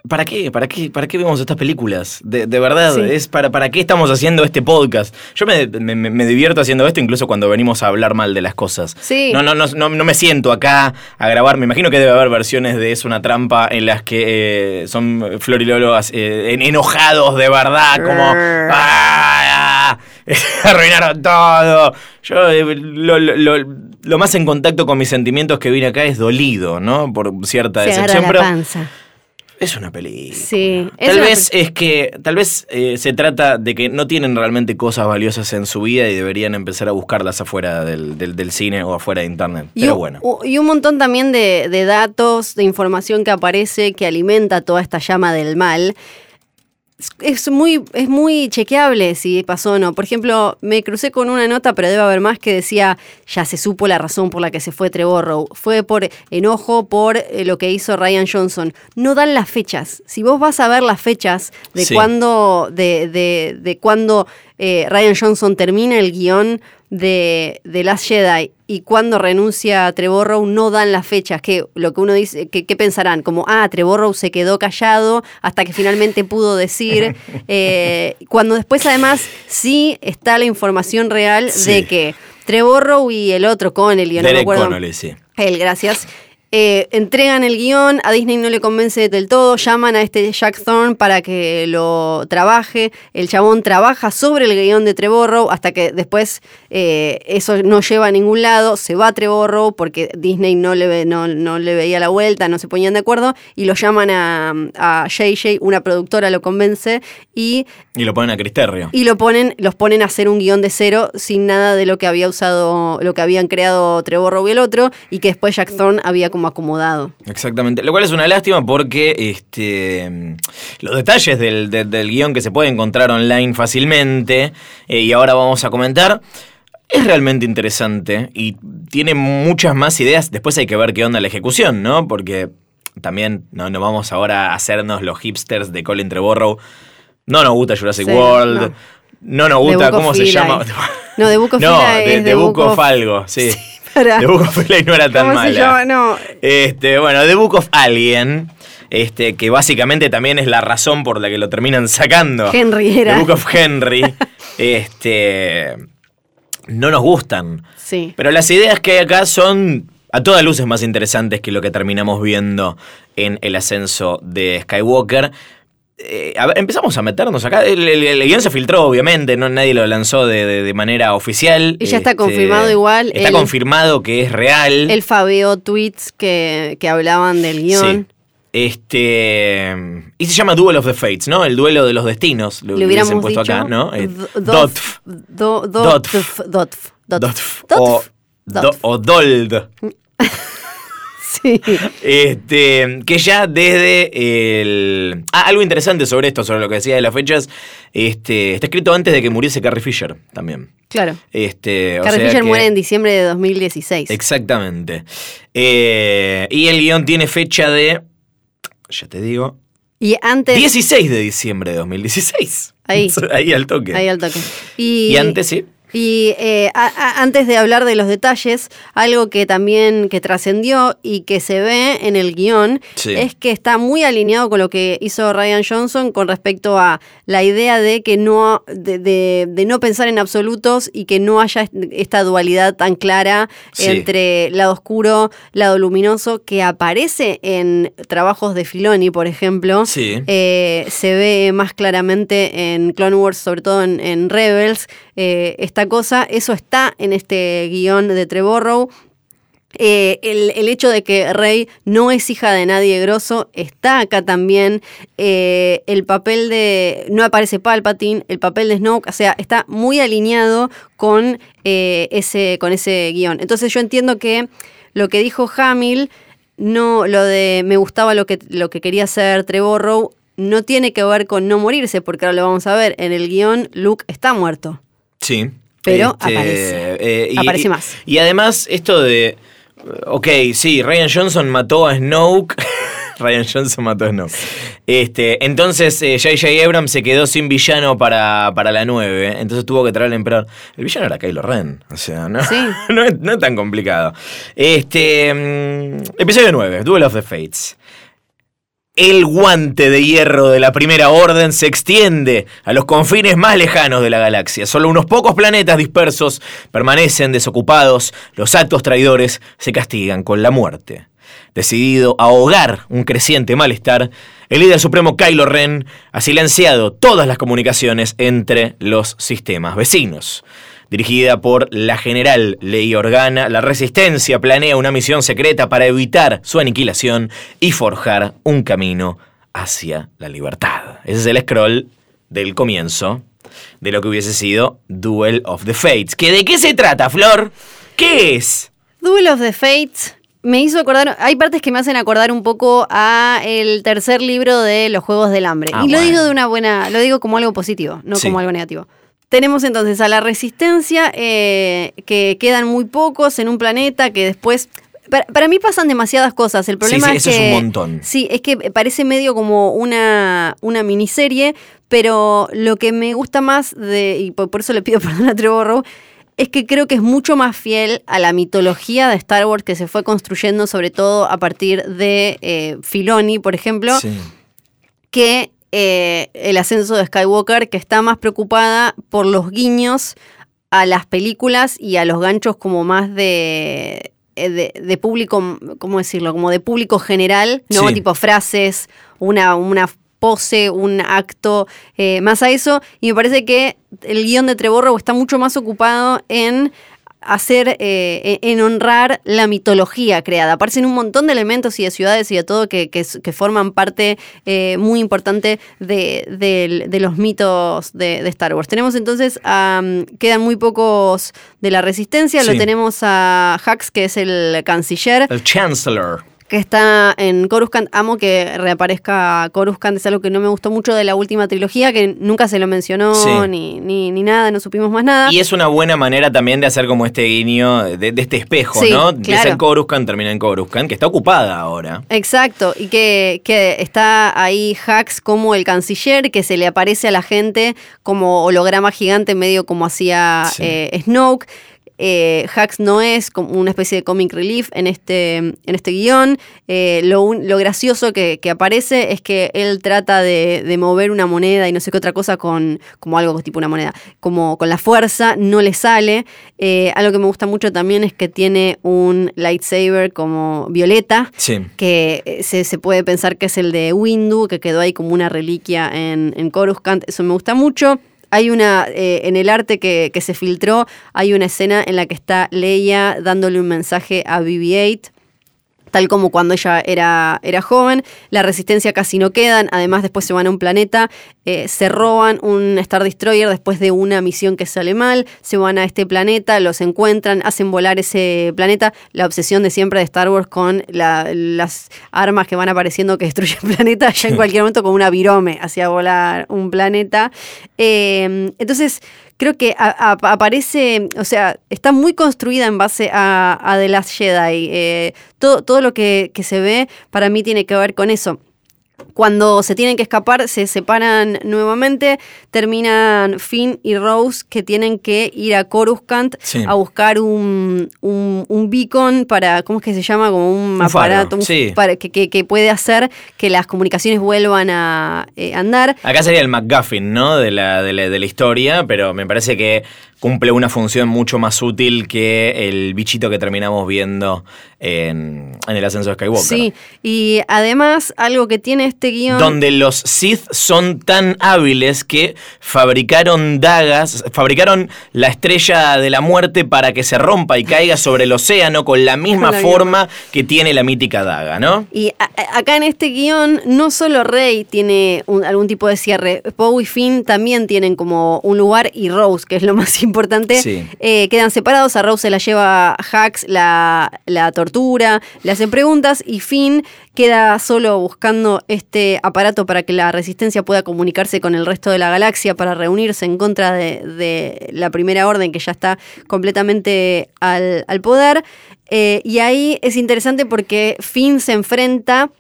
¿Para qué? ¿Para qué? ¿Para qué vemos estas películas? De, de verdad, Sí. es para, ¿para qué estamos haciendo este podcast? Yo me, me- me divierto haciendo esto incluso cuando venimos a hablar mal de las cosas. Sí. No, no, no, no, no me siento acá a grabar. Me imagino que debe haber versiones de Es una trampa en las que eh, son florilolos eh, en- enojados de verdad, como... "Ah, Arruinaron todo. Yo eh, lo, lo- lo- lo más en contacto con mis sentimientos que vine acá es dolido, ¿no? Por cierta Se decepción, la pero panza. Es una película. Sí, Tal vez es que, tal vez eh, se trata de que no tienen realmente cosas valiosas en su vida y deberían empezar a buscarlas afuera del, del- del cine o afuera de internet. Y Pero un- bueno. Y un montón también de, de datos, de información que aparece, que alimenta toda esta llama del mal. Es- muy, es muy chequeable si pasó o no. Por ejemplo, me crucé con una nota, pero debe haber más, que decía, ya se supo la razón por la que se fue Trevorrow. Fue por enojo por eh, lo que hizo Ryan Johnson. No dan las fechas. Si vos vas a ver las fechas de Sí. cuándo, de, de, de cuándo eh, Ryan Johnson termina el guion de, de Last Jedi y cuando renuncia a Trevorrow no dan las fechas, que lo que uno dice, que, ¿qué pensarán? Como, ah, Trevorrow se quedó callado hasta que finalmente pudo decir, eh, cuando después además sí está la información real Sí. de que Trevorrow y el otro, Connelly, no me Derek acuerdo. Connolly, sí. Él, gracias. Eh, entregan el guion, a Disney no le convence del todo, llaman a este Jack Thorne para que lo trabaje, el chabón trabaja sobre el guion de Trevorrow hasta que después eh, eso no lleva a ningún lado, se va a Trevorrow porque Disney no le, ve- no, no le veía la vuelta, no se ponían de acuerdo y lo llaman a, a JJ, una productora lo convence y Y lo ponen a Cristerio. y lo ponen, los ponen a hacer un guion de cero sin nada de lo que había usado, lo que habían creado Trevorrow y el otro, y que después Jack Thorne había como acomodado. Exactamente. Lo cual es una lástima porque este, los detalles del, del- del guion que se puede encontrar online fácilmente, eh, y ahora vamos a comentar, es realmente interesante y tiene muchas más ideas. Después hay que ver qué onda la ejecución, ¿no? Porque también no, no vamos ahora a hacernos los hipsters de Colin Trevorrow. No nos gusta Jurassic Sí, World. no. No nos gusta, ¿cómo se llama? No, Book of No, de, es The The Book Book of of- algo, sí. The Book of Eli no era tan ¿Cómo mala. se llama? No. Este, bueno, The Book of Alien, este, que básicamente también es la razón por la que lo terminan sacando. Henry era. The Book of Henry. este. No nos gustan. Sí. Pero las ideas que hay acá son a todas luces más interesantes que lo que terminamos viendo en el ascenso de Skywalker. Eh, a ver, empezamos a meternos acá. El, el- el guion se filtró, obviamente, no nadie lo lanzó de, de- de manera oficial. Este, Y ya está confirmado igual, Está el- confirmado que es real. Él fabeó tweets que, que hablaban del guion. Sí. Este. Y se llama Duel of the Fates, ¿no? El duelo de los destinos. Lo, Le hubiéramos puesto dicho. acá, ¿no? Eh, do- Dotf. do- do- Dotf. Dotf. Dotf. Dotf. Dotf. O, Dotf. do- o Dold. Sí. Este, que ya desde el. Ah, algo interesante sobre esto, sobre lo que decía de las fechas. Este, está escrito antes de que muriese Carrie Fisher también. Claro. Este, Carrie Fisher que- muere en diciembre de 2016. Exactamente. Eh, y el guion tiene fecha de. Ya te digo. Y antes. 16 de diciembre de 2016. Ahí. Ahí al toque. Ahí al toque. Y, Y antes sí. Y eh, a- a- antes de hablar de los detalles, algo que también que trascendió y que se ve en el guion Sí. es que está muy alineado con lo que hizo Ryan Johnson con respecto a la idea de que no de, de- de no pensar en absolutos y que no haya est- esta dualidad tan clara Sí. entre lado oscuro, lado luminoso que aparece en trabajos de Filoni, por ejemplo. Sí. Eh, se ve más claramente en Clone Wars, sobre todo en, en Rebels, eh, cosa. Eso está en este guion de Trevorrow. Eh, el, el hecho de que Rey no es hija de nadie grosso está acá también. Eh, el papel de. No aparece Palpatine, el papel de Snoke, o sea, está muy alineado con, eh, ese, con ese guion. Entonces yo entiendo que lo que dijo Hamill, no, lo de me gustaba lo que, lo que quería hacer Trevorrow, no tiene que ver con no morirse, porque ahora lo vamos a ver. En el guion, Luke está muerto. Sí. Pero Este, aparece. eh, y- Aparece más. Y además, esto de. Ok, sí, Ryan Johnson mató a Snoke. Ryan Johnson mató a Snoke. Este, entonces eh, J.J. Abrams se quedó sin villano para, para la 9. Entonces tuvo que traer al emperador. El villano era Kylo Ren. O sea, no, Sí. no, es, no es tan complicado. Este. mm, episodio 9, Duel of the Fates. El guante de hierro de la Primera Orden se extiende a los confines más lejanos de la galaxia. Solo unos pocos planetas dispersos permanecen desocupados. Los actos traidores se castigan con la muerte. Decidido a ahogar un creciente malestar, el líder supremo Kylo Ren ha silenciado todas las comunicaciones entre los sistemas vecinos. Dirigida por la general Leia Organa, la Resistencia planea una misión secreta para evitar su aniquilación y forjar un camino hacia la libertad. Ese es el scroll del comienzo de lo que hubiese sido Duel of the Fates. ¿Que ¿De qué se trata, Flor? ¿Qué es? Duel of the Fates me hizo acordar, hay partes que me hacen acordar un poco a el tercer libro de los Juegos del Hambre. Ah, y lo bueno. digo de una buena, lo digo como algo positivo, no Sí. como algo negativo. Tenemos entonces a la resistencia, eh, que quedan muy pocos en un planeta que después... Para, para mí pasan demasiadas cosas. El problema sí, es eso es que... un montón. Sí, es que parece medio como una, una miniserie, pero lo que me gusta más de, y por, por eso le pido perdón a Trevorrow, es que creo que es mucho más fiel a la mitología de Star Wars que se fue construyendo, sobre todo a partir de eh, Filoni, por ejemplo, Sí. que eh, el ascenso de Skywalker, que está más preocupada por los guiños a las películas y a los ganchos como más de, eh, de, de público, ¿cómo decirlo? Como de público general, ¿no? Sí. Tipo frases, una, una pose, un acto, eh, más a eso. Y me parece que el guion de Trevorrow está mucho más ocupado en hacer, eh, en honrar la mitología creada. Aparecen un montón de elementos y de ciudades y de todo que, que, que forman parte eh, muy importante de, de- de los mitos de, de Star Wars. Tenemos entonces, am, quedan muy pocos de la resistencia. Lo tenemos a Hux, que es el canciller El Chancellor. Que está en Coruscant. Amo que reaparezca Coruscant, es algo que no me gustó mucho de la última trilogía, que nunca se lo mencionó Sí. ni, ni, ni nada, no supimos más nada. Y es una buena manera también de hacer como este guiño, de, de este espejo, Sí, ¿no? Empieza claro. en Coruscant, termina en Coruscant, que está ocupada ahora. Exacto, y que, que está ahí Hux como el canciller, que se le aparece a la gente como holograma gigante, medio como hacía Sí. eh, Snoke. Eh, Hux no es como una especie de comic relief en este, en este guion. Eh, lo, un- lo gracioso que, que aparece es que él trata de, de mover una moneda y no sé qué otra cosa con como algo tipo una moneda, como con la fuerza, no le sale. Eh, algo que me gusta mucho también es que tiene un lightsaber como violeta Sí. que eh, se, se puede pensar que es el de Windu, que quedó ahí como una reliquia en, en Coruscant. Eso me gusta mucho. Hay una, eh, en el arte que, que se filtró, hay una escena en la que está Leia dándole un mensaje a BB-8 tal como cuando ella era, era joven. La resistencia casi no quedan, además después se van a un planeta, eh, se roban un Star Destroyer después de una misión que sale mal, se van a este planeta, los encuentran, hacen volar ese planeta. La obsesión de siempre de Star Wars con la- las armas que van apareciendo que destruyen planeta, ya en cualquier momento como una virome hacia volar un planeta. Eh, entonces, creo que a- aparece, o sea, está muy construida en base a, a The Last Jedi. Eh, todo, todo lo que, que se ve para mí tiene que ver con eso. Cuando se tienen que escapar, se separan nuevamente, terminan Finn y Rose que tienen que ir a Coruscant Sí. a buscar un, un, un beacon para, ¿cómo es que se llama? Como un, Un aparato un- sí. para, que, que- que puede hacer que las comunicaciones vuelvan a eh, andar. Acá sería el MacGuffin, ¿no? De la, de, la, de la historia, pero me parece que cumple una función mucho más útil que el bichito que terminamos viendo en, en el ascenso de Skywalker. Sí, y además algo que tiene este guion... Donde los Sith son tan hábiles que fabricaron dagas, fabricaron la estrella de la muerte para que se rompa y caiga sobre el océano con la misma Con la forma que tiene la mítica daga, ¿no? Y acá en este guion, no solo Rey tiene un- algún tipo de cierre, Poe y Finn también tienen como un lugar y Rose, que es lo más importante, Sí. eh, quedan separados. A Rose se la lleva Hux, la, la tortura, le hacen preguntas y Finn queda solo buscando este aparato para que la resistencia pueda comunicarse con el resto de la galaxia para reunirse en contra de, de la primera orden que ya está completamente al, al poder. Eh, y ahí es interesante porque Finn se enfrenta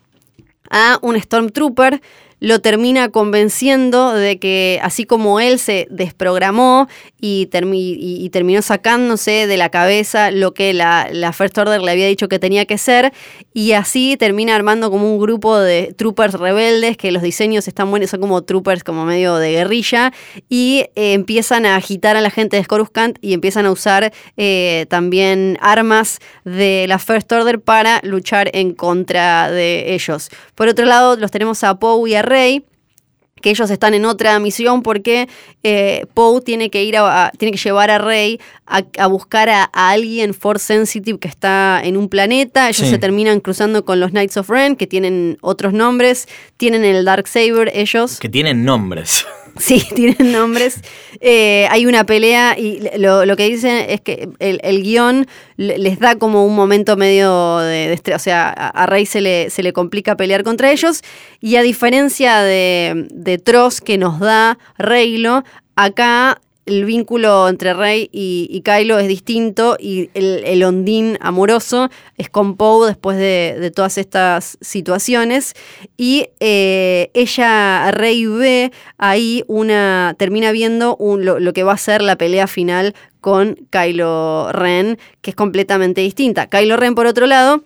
a un Stormtrooper, lo termina convenciendo de que así como él se desprogramó y, termi- y- y terminó sacándose de la cabeza lo que la, la First Order le había dicho que tenía que ser, y así termina armando como un grupo de troopers rebeldes, que los diseños están buenos, son como troopers como medio de guerrilla, y eh, empiezan a agitar a la gente de Coruscant y empiezan a usar eh, también armas de la First Order para luchar en contra de ellos. Por otro lado, los tenemos a Poe y a Rey que ellos están en otra misión porque eh, Poe tiene que ir a, a- tiene que llevar a Rey a, a buscar a, a alguien Force Sensitive que está en un planeta. Ellos Sí. se terminan cruzando con los Knights of Ren, que tienen otros nombres. Tienen el Dark Saber ellos. Que tienen nombres. Sí, tienen nombres. Eh, hay una pelea y lo, que dicen es que el, el guion le- les da como un momento medio de, de estre- O sea, a, a Rey se le, se le complica pelear contra ellos. Y a diferencia de, de Tross que nos da Reylo, acá el vínculo entre Rey y, y Kylo es distinto y el, el ondín amoroso es con Poe después de, de todas estas situaciones. Y eh, ella, Rey ve ahí una, termina viendo lo, lo que va a ser la pelea final con Kylo Ren, que es completamente distinta. Kylo Ren, por otro lado,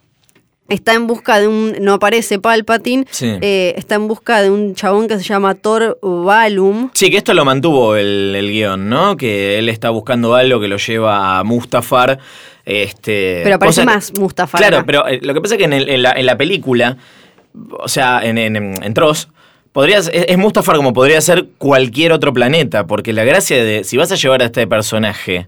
está en busca de un. No aparece Palpatine. Sí. eh, está en busca de un chabón que se llama Thor Valum. Sí, que esto lo mantuvo el, el guion, ¿no? Que él está buscando algo que lo lleva a Mustafar. Este, Pero aparece más Mustafar. Claro, acá. pero eh, lo que pasa es que en, el- en la, en la película, o sea, en, en, en Tross, podrías, es Mustafar como podría ser cualquier otro planeta, porque la gracia de, si vas a llevar a este personaje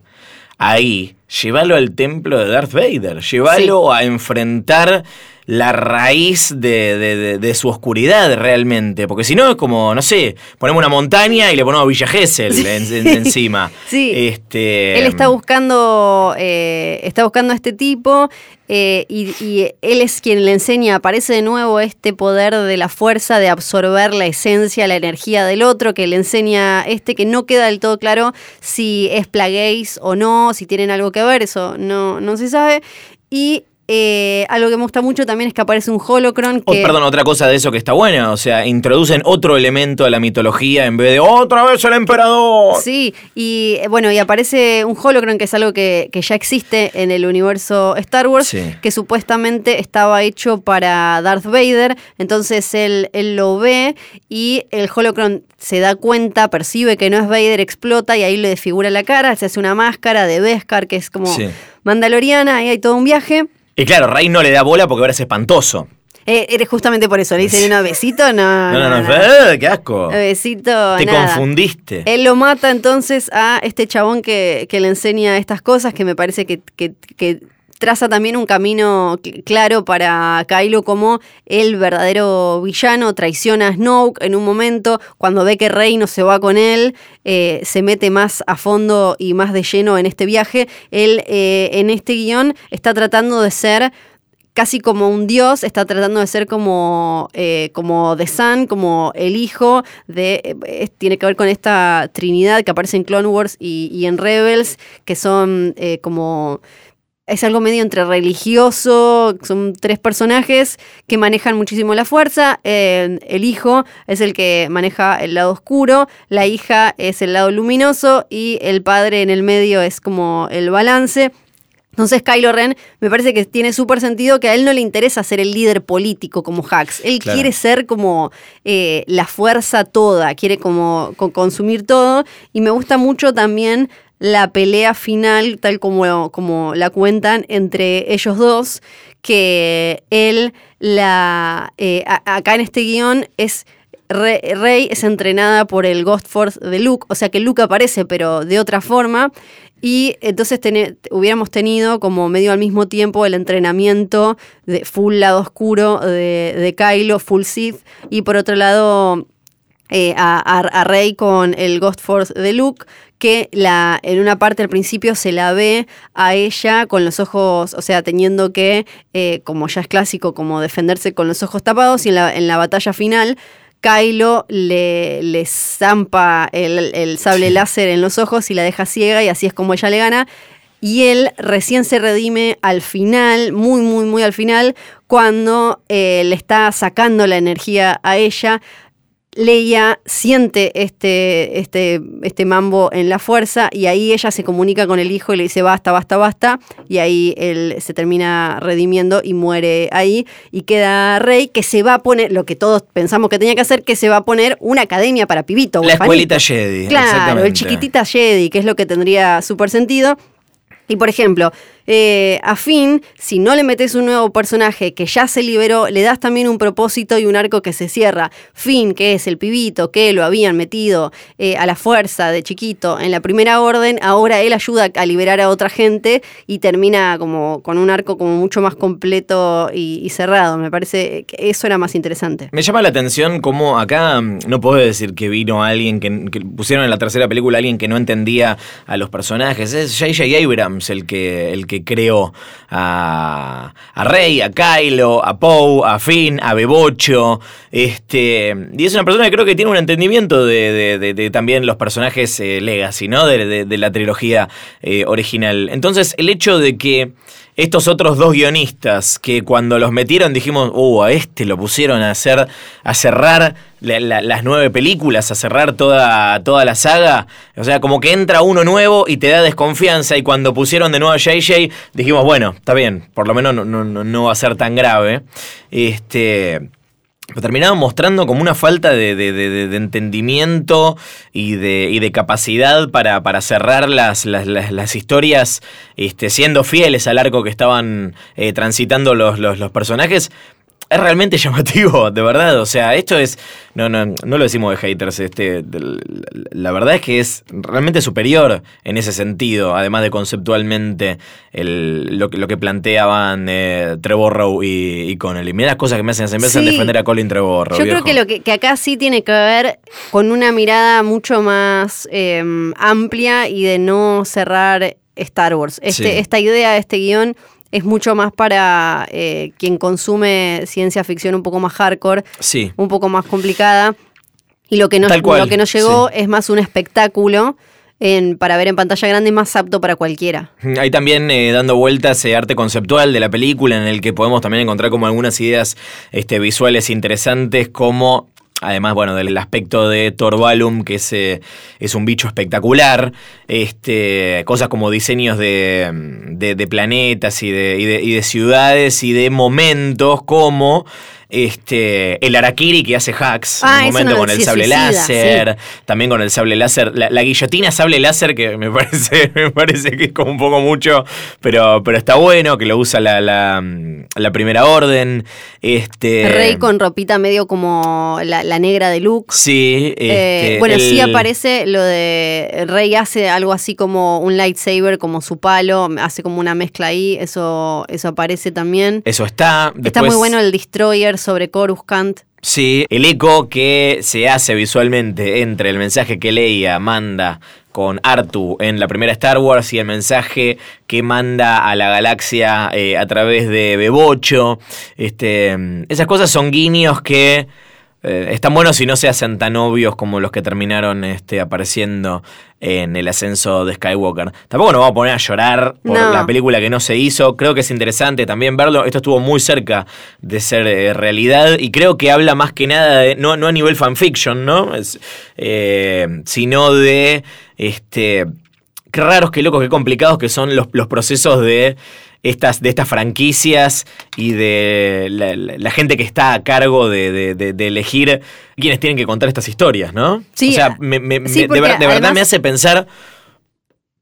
ahí, llévalo al templo de Darth Vader, llévalo a enfrentar la raíz de, de- de- de su oscuridad realmente, porque si no es como, no sé, ponemos una montaña y le ponemos Villa Gesell en- en- encima. Sí. Este, Él está buscando, eh, está buscando a este tipo eh, y, y él es quien le enseña, aparece de nuevo este poder de la fuerza de absorber la esencia, la energía del otro, que le enseña este que no queda del todo claro si es Plagueis o no, si tienen algo que ver, eso no, no se sabe. Y eh, algo que me gusta mucho también es que aparece un holocron Oh, que... perdón, otra cosa de eso que está buena, o sea, introducen otro elemento de la mitología en vez de otra vez el emperador. Sí, y eh, bueno, y aparece un holocron que es algo que, que ya existe en el universo Star Wars, Sí. que supuestamente estaba hecho para Darth Vader, entonces él, él lo ve y el holocron se da cuenta, percibe que no es Vader, explota y ahí le desfigura la cara, se hace una máscara de Beskar que es como Sí. mandaloriana, ahí hay todo un viaje. Y claro, Rey no le da bola porque ahora es espantoso. Eh, eres justamente por eso, le dicen un besito, no, No, no, no, no, ¡eh, qué asco. besito, Te nada. confundiste. Él lo mata entonces a este chabón que, que le enseña estas cosas, que me parece que, que- que traza también un camino cl- claro para Kylo como el verdadero villano, traiciona a Snoke en un momento, cuando ve que Rey no se va con él, eh, se mete más a fondo y más de lleno en este viaje. Él eh, en este guion está tratando de ser casi como un dios, está tratando de ser como, eh, como The Sun, como el hijo de... eh, tiene que ver con esta trinidad que aparece en Clone Wars y, y en Rebels, que son como... Es algo medio entre religioso, son tres personajes que manejan muchísimo la fuerza. Eh, el hijo es el que maneja el lado oscuro, la hija es el lado luminoso y el padre en el medio es como el balance. Entonces Kylo Ren me parece que tiene súper sentido que a él no le interesa ser el líder político como Hax. Él Claro. quiere ser como eh, la fuerza toda, quiere como co- consumir todo. Y me gusta mucho también la pelea final, tal como, como la cuentan entre ellos dos, que él la eh, acá en este guion es Re- Rey es entrenada por el Ghost Force de Luke, o sea que Luke aparece pero de otra forma. Y entonces hubiéramos tenido como medio al mismo tiempo el entrenamiento de full lado oscuro de, de Kylo, full Sith, y por otro lado eh, a, Rey con el Ghost Force de Luke, que la, en una parte al principio se la ve a ella con los ojos, o sea, teniendo que, eh, como ya es clásico, como defenderse con los ojos tapados, y en la, en la batalla final. Kylo le, le zampa el, el sable láser en los ojos y la deja ciega y así es como ella le gana. Y él recién se redime al final, muy, muy, muy al final, cuando eh, le está sacando la energía a ella. Leia siente este, este, este mambo en la fuerza y ahí ella se comunica con el hijo y le dice basta, basta, basta. Y ahí él se termina redimiendo y muere ahí. Y queda Rey que se va a poner, lo que todos pensamos que tenía que hacer, que se va a poner una academia para pibito. La escuelita Jedi. Claro, el chiquitita Jedi, que es lo que tendría súper sentido. Y por ejemplo, eh, a Finn, si no le metes un nuevo personaje que ya se liberó, le das también un propósito y un arco que se cierra. Finn, que es el pibito que lo habían metido eh, a la fuerza de chiquito en la primera orden, ahora él ayuda a liberar a otra gente y termina como con un arco como mucho más completo y, cerrado. Me parece que eso era más interesante. Me llama la atención cómo acá mm, no puedo decir que vino alguien que, que pusieron en la tercera película alguien que no entendía a los personajes. Es J.J. Abrams el que, el que creó a, a Rey, a Kylo, a Poe, a Finn, a Bebocho. Este, y es una persona que creo que tiene un entendimiento de, también los personajes eh, Legacy, ¿no? De la trilogía eh, original. Entonces, el hecho de que estos otros dos guionistas que cuando los metieron dijimos, uh, a este lo pusieron a hacer, a cerrar las nueve películas, a cerrar toda, toda la saga. O sea, como que entra uno nuevo y te da desconfianza. Y cuando pusieron de nuevo a JJ, dijimos, bueno, está bien, por lo menos no, no, no va a ser tan grave. Este. Pero terminaron mostrando como una falta de, entendimiento y de, y de capacidad para, para cerrar las, las, historias este, siendo fieles al arco que estaban eh, transitando los, los, los personajes es realmente llamativo, de verdad. O sea, esto es. No, no, no lo decimos de haters. Este, la verdad es que es realmente superior en ese sentido, además de conceptualmente el, lo, lo, que planteaban eh, Trevor y, y Connelly. Mira las cosas que me hacen, se me hacen defender a Colin Trevor. Yo creo que lo que, acá sí tiene que ver con una mirada mucho más em, amplia y de no cerrar Star Wars. Este, Esta idea, este guion es mucho más para eh, quien consume ciencia ficción un poco más hardcore, sí. un poco más complicada. Y lo que, nos, lo que nos llegó es más un espectáculo en, para ver en pantalla grande y más apto para cualquiera. Hay también eh, dando vueltas ese arte conceptual de la película en el que podemos también encontrar como algunas ideas este, visuales interesantes como Además, bueno, del aspecto de Torvalum, que es, eh, es un bicho espectacular. Este, cosas como diseños de, de, planetas y de, y de, ciudades y de momentos como este, el Arakiri que hace hacks en un ah, momento con el sable láser, también con el sable láser, la, guillotina sable láser que me parece, me parece que es como un poco mucho, pero, pero está bueno, que lo usa la, la, primera orden. Este, Rey con ropita medio como la, negra de Luke. Sí. Eh, este, bueno, sí aparece lo de Rey hace algo así como un lightsaber, como su palo, hace como una mezcla ahí, eso, eso aparece también. Eso está. está muy bueno el Destroyer sobre Coruscant. Sí, el eco que se hace visualmente entre el mensaje que Leia manda con Artu en la primera Star Wars y el mensaje que manda a la galaxia eh, a través de Bebocho. Este, esas cosas son guiños que eh, están buenos y no se hacen tan obvios como los que terminaron este, apareciendo en el ascenso de Skywalker. Tampoco nos vamos a poner a llorar por la película que no se hizo. Creo que es interesante también verlo. Esto estuvo muy cerca de ser eh, realidad y creo que habla más que nada de, no, no a nivel fanfiction, ¿no? Eh, sino de este. Qué raros, qué locos, qué complicados que son los, los procesos de estas, de estas franquicias y de la, gente que está a cargo de, elegir quienes tienen que contar estas historias, ¿no? Sí, o sea, de, verdad me hace pensar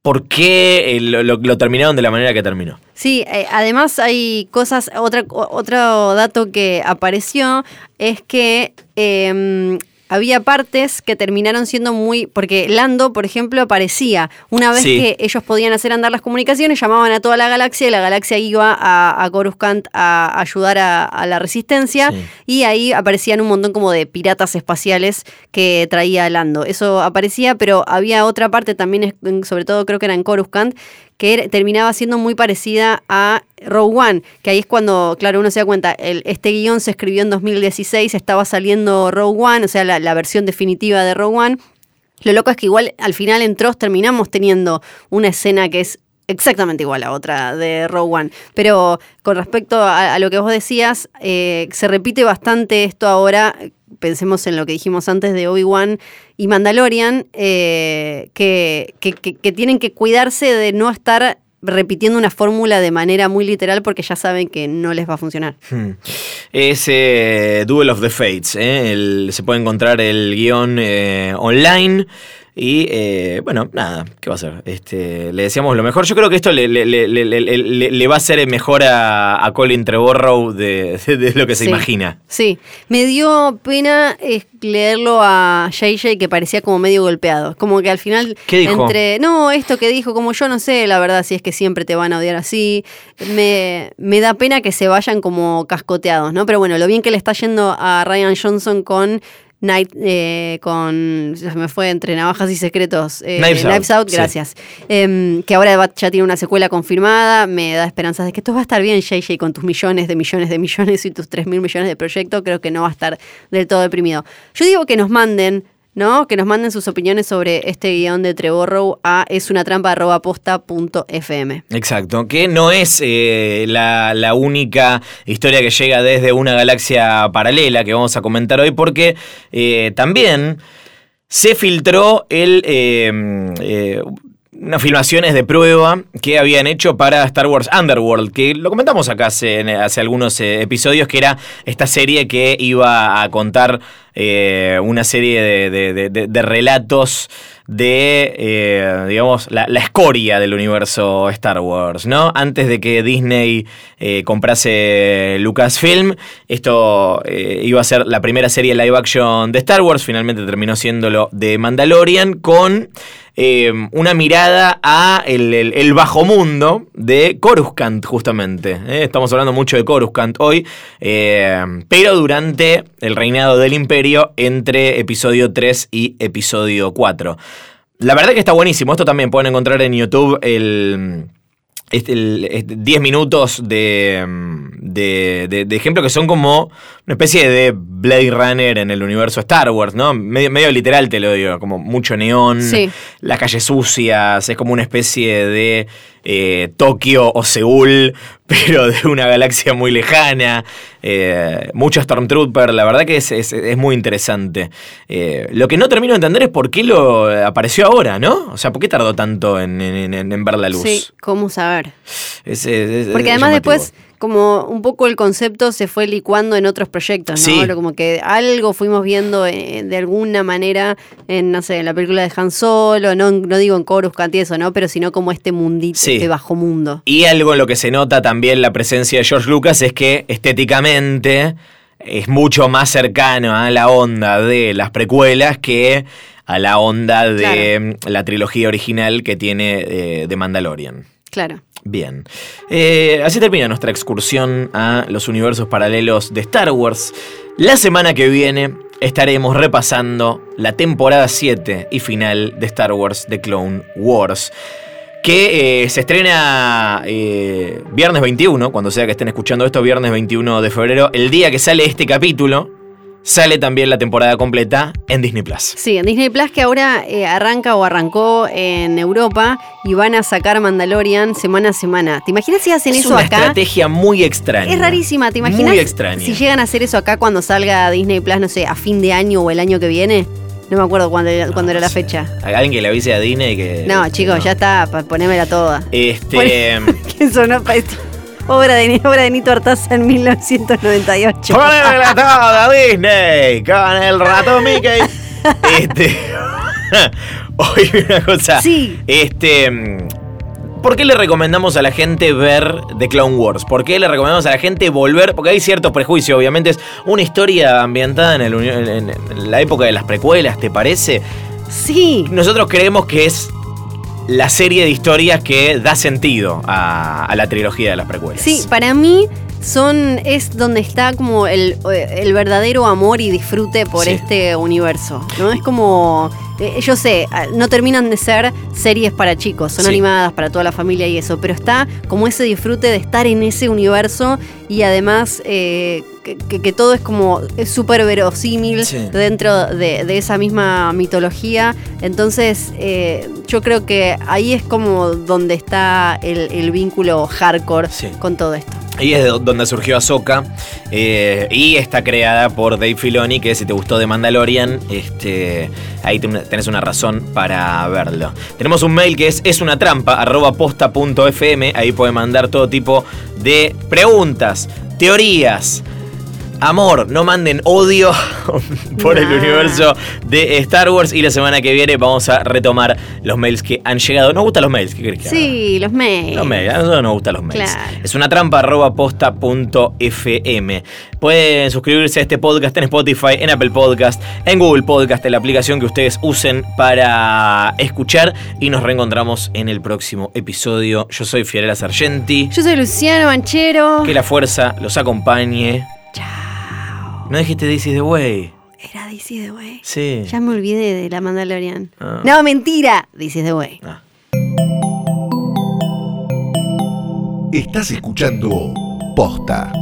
por qué lo, terminaron de la manera que terminó. Sí, eh, además hay cosas, otra, otro dato que apareció es que... Em, había partes que terminaron siendo muy. Porque Lando, por ejemplo, aparecía. Una vez que ellos podían hacer andar las comunicaciones, llamaban a toda la galaxia y la galaxia iba a, a Coruscant a ayudar a, la resistencia. Y ahí aparecían un montón como de piratas espaciales que traía Lando. Eso aparecía, pero había otra parte también, sobre todo creo que era en Coruscant, que terminaba siendo muy parecida a Rogue One, que ahí es cuando, claro, uno se da cuenta, este guion se escribió en 2016, estaba saliendo Rogue One, o sea, la, versión definitiva de Rogue One. Lo loco es que igual al final en Trost terminamos teniendo una escena que es exactamente igual a otra de Rogue One. Pero con respecto a, lo que vos decías, eh, se repite bastante esto ahora. Pensemos en lo que dijimos antes de Obi-Wan y Mandalorian, eh, que, que, tienen que cuidarse de no estar repitiendo una fórmula de manera muy literal porque ya saben que no les va a funcionar. Hmm. Ese Duel of the Fates, ¿eh? se puede encontrar el guion online. Y eh, bueno, nada, ¿qué va a hacer? Este, le decíamos lo mejor. Yo creo que esto le, le, va a hacer mejor a, Colin Trevorrow de, de, lo que se imagina. Sí, me dio pena eh, leerlo a JJ que parecía como medio golpeado. Como que al final, ¿Qué dijo? entre. No, esto que dijo, como yo no sé, la verdad, si es que siempre te van a odiar así. Me, me da pena que se vayan como cascoteados, ¿no? Pero bueno, lo bien que le está yendo a Ryan Johnson con Night eh, con. Se me fue entre navajas y secretos. Eh, Knives, Out, gracias. Em, que ahora ya tiene una secuela confirmada. Me da esperanzas de que esto va a estar bien, JJ, con tus millones de millones de millones y tus 3 mil millones de proyectos. Creo que no va a estar del todo deprimido. Yo digo que nos manden ¿no? Que nos manden sus opiniones sobre este guion de Trevorrow a es una trampa fm. Exacto, que no es eh, la, única historia que llega desde una galaxia paralela que vamos a comentar hoy, porque eh, también se filtró el eh, unas filmaciones de prueba que habían hecho para Star Wars Underworld, que lo comentamos acá hace, algunos episodios, que era esta serie que iba a contar eh, una serie de, relatos de, eh, digamos, la, escoria del universo Star Wars, ¿no? Antes de que Disney comprase Lucasfilm, esto iba a ser la primera serie live action de Star Wars, finalmente terminó siéndolo de Mandalorian, con eh, una mirada a el, bajo mundo de Coruscant, justamente. ¿eh? estamos hablando mucho de Coruscant hoy, eh, pero durante el reinado del imperio entre episodio 3 y episodio 4. La verdad que está buenísimo. Esto también pueden encontrar en YouTube el 10 este, minutos de, de, ejemplo que son como una especie de Blade Runner en el universo Star Wars, ¿no? Medio, medio literal te lo digo, como mucho neón, las calles sucias, es como una especie de eh, Tokio o Seúl, pero de una galaxia muy lejana. Eh, mucho Stormtrooper, la verdad que es, muy interesante. Eh, lo que no termino de entender es por qué lo apareció ahora, ¿no? O sea, ¿por qué tardó tanto en, ver la luz? Sí, ¿cómo saber? Porque además después como un poco el concepto se fue licuando en otros proyectos, ¿no? Como que algo fuimos viendo eh, de alguna manera en, no sé, en la película de Han Solo, no, no digo en Coruscant y eso, ¿no? Pero sino como este mundito, este bajo mundo. Y algo en lo que se nota también la presencia de George Lucas es que estéticamente es mucho más cercano a la onda de las precuelas que a la onda de la trilogía original que tiene eh, de Mandalorian. Claro. Bien. Eh, así termina nuestra excursión a los universos paralelos de Star Wars. La semana que viene estaremos repasando la temporada 7 y final de Star Wars The Clone Wars. Que eh, se estrena eh, viernes 21, cuando sea que estén escuchando esto, viernes 21 de febrero, el día que sale este capítulo sale también la temporada completa en Disney Plus. Sí, en Disney Plus que ahora eh, arranca o arrancó en Europa y van a sacar Mandalorian semana a semana. ¿Te imaginas si hacen eso acá? Es una estrategia muy extraña. Es rarísima, ¿te imaginas? Muy extraña. Si llegan a hacer eso acá cuando salga Disney Plus, no sé, a fin de año o el año que viene. No me acuerdo cuándo, era la fecha. Alguien que le avise a Disney que. No, chicos, ya está, ponémela toda. Este. ¿Quién sonó para esto? Obra de, obra de Nito Artaza en 1998. ¡Poneme toda Disney! Con el rato Mickey. este. Oye, una cosa. Sí. Este. ¿Por qué le recomendamos a la gente ver The Clone Wars? ¿Por qué le recomendamos a la gente volver? Porque hay cierto prejuicio, obviamente. Es una historia ambientada en, el, en la época de las precuelas, ¿te parece? Sí. Nosotros creemos que es la serie de historias que da sentido a, la trilogía de las precuelas. Sí, para mí son es donde está como el, verdadero amor y disfrute por este universo. ¿no? Es como. Eh, yo sé, ah, no terminan de ser series para chicos, son animadas para toda la familia y eso, pero está como ese disfrute de estar en ese universo y además eh, que, todo es como súper verosímil dentro de, esa misma mitología. Entonces, eh, yo creo que ahí es como donde está el, vínculo hardcore con todo esto. Ahí es donde surgió Ahsoka eh, y está creada por Dave Filoni, que si te gustó de Mandalorian, este, ahí tenés una razón para verlo. Tenemos un mail que es es una trampa, posta.fm, ahí puede mandar todo tipo de preguntas, teorías, amor, no manden odio por el universo de Star Wars. Y la semana que viene vamos a retomar los mails que han llegado. ¿Nos gustan los mails? ¿Qué crees que Sí, los mails. Los mails, a nosotros nos gustan los mails. Es una trampa arroba. Pueden suscribirse a este podcast en Spotify, en Apple Podcast, en Google Podcast, en la aplicación que ustedes usen para escuchar. Y nos reencontramos en el próximo episodio. Yo soy Fiorella Sargenti. Yo soy Luciano Banchero. Que la fuerza los acompañe. No dijiste This is the way. Era This is the way. Sí. Ya me olvidé de la Mandalorian. Ah. No, mentira. This is the way. Ah. Estás escuchando Posta.